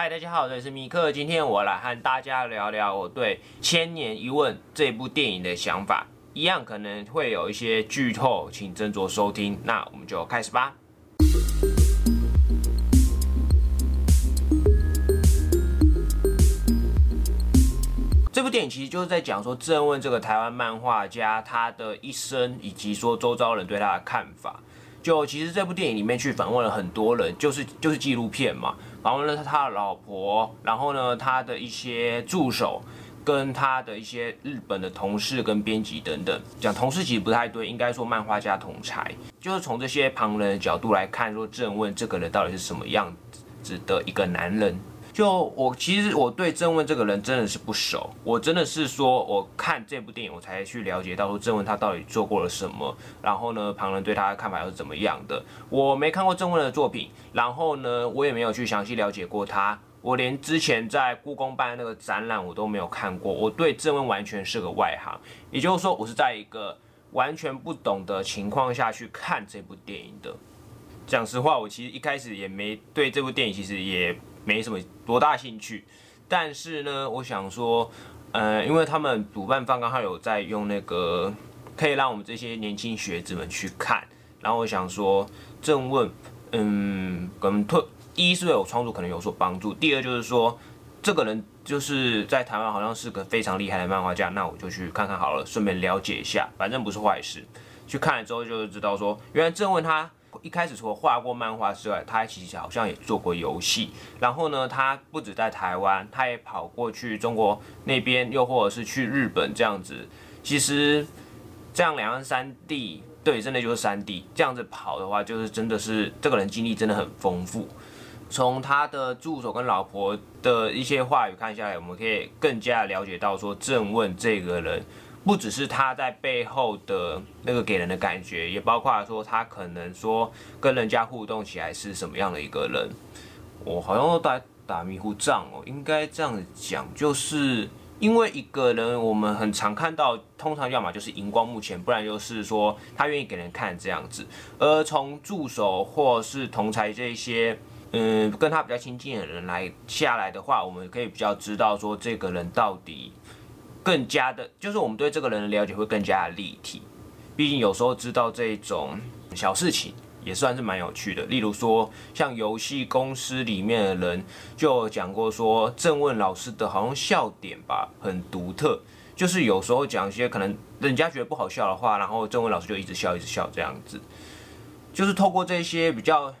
嗨，大家好，这里是米克。今天我来和大家聊聊我对《千年一问》这部电影的想法，一样可能会有一些剧透，请斟酌收听。那我们就开始吧。这部电影其实就是在讲说郑问这个台湾漫画家他的一生，以及说周遭人对他的看法。就其实这部电影里面去访问了很多人，就是就是纪录片嘛。访问了他的老婆，然后呢，他的一些助手，跟他的一些日本的同事跟编辑等等。讲同事其实不太对，应该说漫画家同才，就是从这些旁人的角度来看，说质问这个人到底是什么样子的一个男人。就我其实我对郑问这个人真的是不熟，我真的是说我看这部电影我才去了解到说郑问他到底做过了什么，然后呢旁人对他的看法又是怎么样的。我没看过郑问的作品，然后呢我也没有去详细了解过他，我连之前在故宫办的那个展览我都没有看过，我对郑问完全是个外行，也就是说我是在一个完全不懂的情况下去看这部电影的。讲实话，我其实一开始也没对这部电影其实也。没什么多大兴趣，但是呢，我想说，呃，因为他们主办方刚好有在用那个，可以让我们这些年轻学子们去看，然后我想说，正问，嗯，跟特一是有创作可能有所帮助，第二就是说，这个人就是在台湾好像是个非常厉害的漫画家，那我就去看看好了，顺便了解一下，反正不是坏事。去看了之后就知道说，原来正问他。一开始除了画过漫画之外，他其实好像也做过游戏。然后呢，他不止在台湾，他也跑过去中国那边，又或者是去日本这样子。其实这样两岸三地，对，真的就是三地这样子跑的话，就是真的是这个人经历真的很丰富。从他的助手跟老婆的一些话语看下来，我们可以更加了解到说郑问这个人。不只是他在背后的那个给人的感觉，也包括说他可能说跟人家互动起来是什么样的一个人。我好像都在打迷糊仗哦，应该这样子讲，就是因为一个人，我们很常看到，通常要么就是荧光幕前，不然就是说他愿意给人看这样子。而从助手或是同才这些，嗯，跟他比较亲近的人来下来的话，我们可以比较知道说这个人到底。更加的，就是我们对这个人的了解会更加的立体。毕竟有时候知道这种小事情也算是蛮有趣的。例如说，像游戏公司里面的人就讲过说，郑问老师的好像笑点吧很独特，就是有时候讲一些可能人家觉得不好笑的话，然后郑问老师就一直笑一直笑这样子，就是透过这些比较。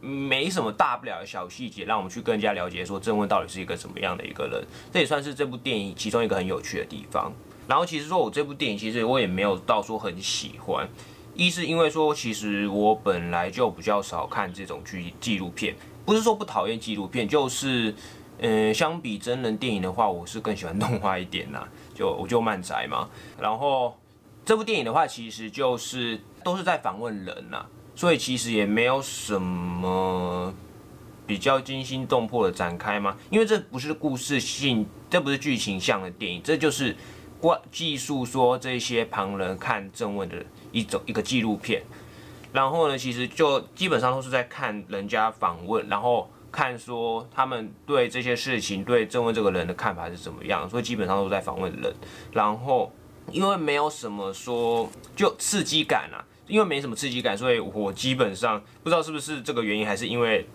没什么大不了的小细节，让我们去更加了解说郑问到底是一个什么样的一个人。这也算是这部电影其中一个很有趣的地方。然后其实说我这部电影其实我也没有到说很喜欢，一是因为说其实我本来就比较少看这种剧纪录片，不是说不讨厌纪录片，就是嗯相比真人电影的话，我是更喜欢动画一点呐，就我就漫宅嘛。然后这部电影的话，其实就是都是在访问人呐。所以其实也没有什么比较惊心动魄的展开吗？因为这不是故事性，这不是剧情向的电影，这就是关技术说这些旁人看正问的一种一个纪录片。然后呢，其实就基本上都是在看人家访问，然后看说他们对这些事情、对正问这个人的看法是怎么样。所以基本上都在访问人。然后因为没有什么说就刺激感啊。因为没什么刺激感，所以我基本上不知道是不是这个原因，还是因为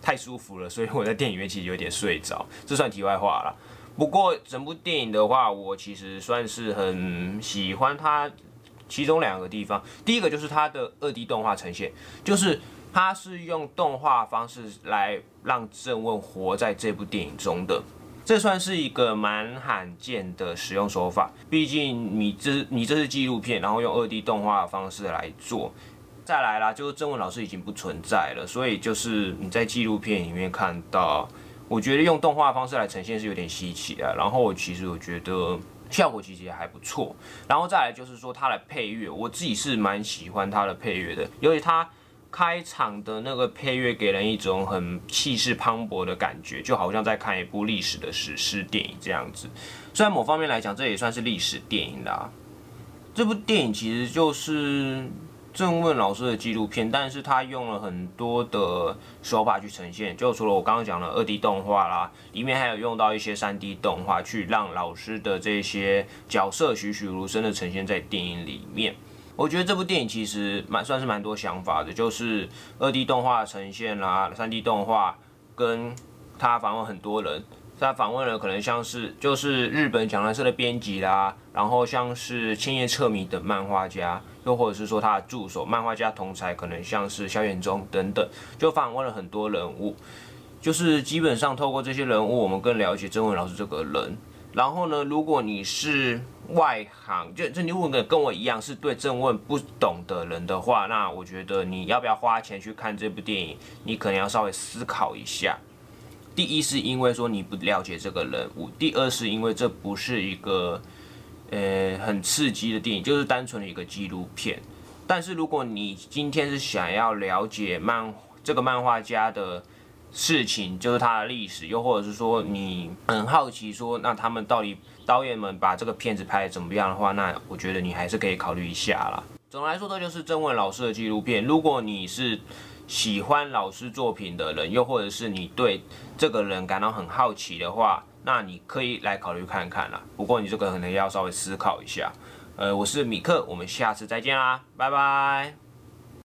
太舒服了，所以我在电影院其实有点睡着。这算题外话了。不过整部电影的话，我其实算是很喜欢它其中两个地方。第一个就是它的二 D 动画呈现，就是它是用动画方式来让正问活在这部电影中的。这算是一个蛮罕见的使用手法，毕竟你这你这是纪录片，然后用二 D 动画的方式来做。再来啦，就是郑文老师已经不存在了，所以就是你在纪录片里面看到，我觉得用动画方式来呈现是有点稀奇的。然后我其实我觉得效果其实也还不错。然后再来就是说它的配乐，我自己是蛮喜欢它的配乐的，尤其它。开场的那个配乐给人一种很气势磅礴的感觉，就好像在看一部历史的史诗电影这样子。虽然某方面来讲，这也算是历史电影啦。这部电影其实就是郑问老师的纪录片，但是他用了很多的手法去呈现，就除了我刚刚讲的二 D 动画啦，里面还有用到一些三 D 动画，去让老师的这些角色栩栩如生的呈现在电影里面。我觉得这部电影其实蛮算是蛮多想法的，就是二 D 动画呈现啦，三 D 动画跟他访问很多人。他访问了可能像是就是日本讲谈社的编辑啦，然后像是千叶彻弥等漫画家，又或者是说他的助手、漫画家同才，可能像是萧远忠等等，就访问了很多人物。就是基本上透过这些人物，我们更了解曾文老师这个人。然后呢，如果你是外行，就这你问个跟我一样是对正问不懂的人的话，那我觉得你要不要花钱去看这部电影，你可能要稍微思考一下。第一是因为说你不了解这个人物，第二是因为这不是一个呃很刺激的电影，就是单纯的一个纪录片。但是如果你今天是想要了解漫这个漫画家的事情，就是他的历史，又或者是说你很好奇说那他们到底导演们把这个片子拍的怎么样的话，那我觉得你还是可以考虑一下啦。总的来说，这就是郑文老师的纪录片。如果你是喜欢老师作品的人，又或者是你对这个人感到很好奇的话，那你可以来考虑看看啦。不过你这个可能要稍微思考一下。呃，我是米克，我们下次再见啦，拜拜。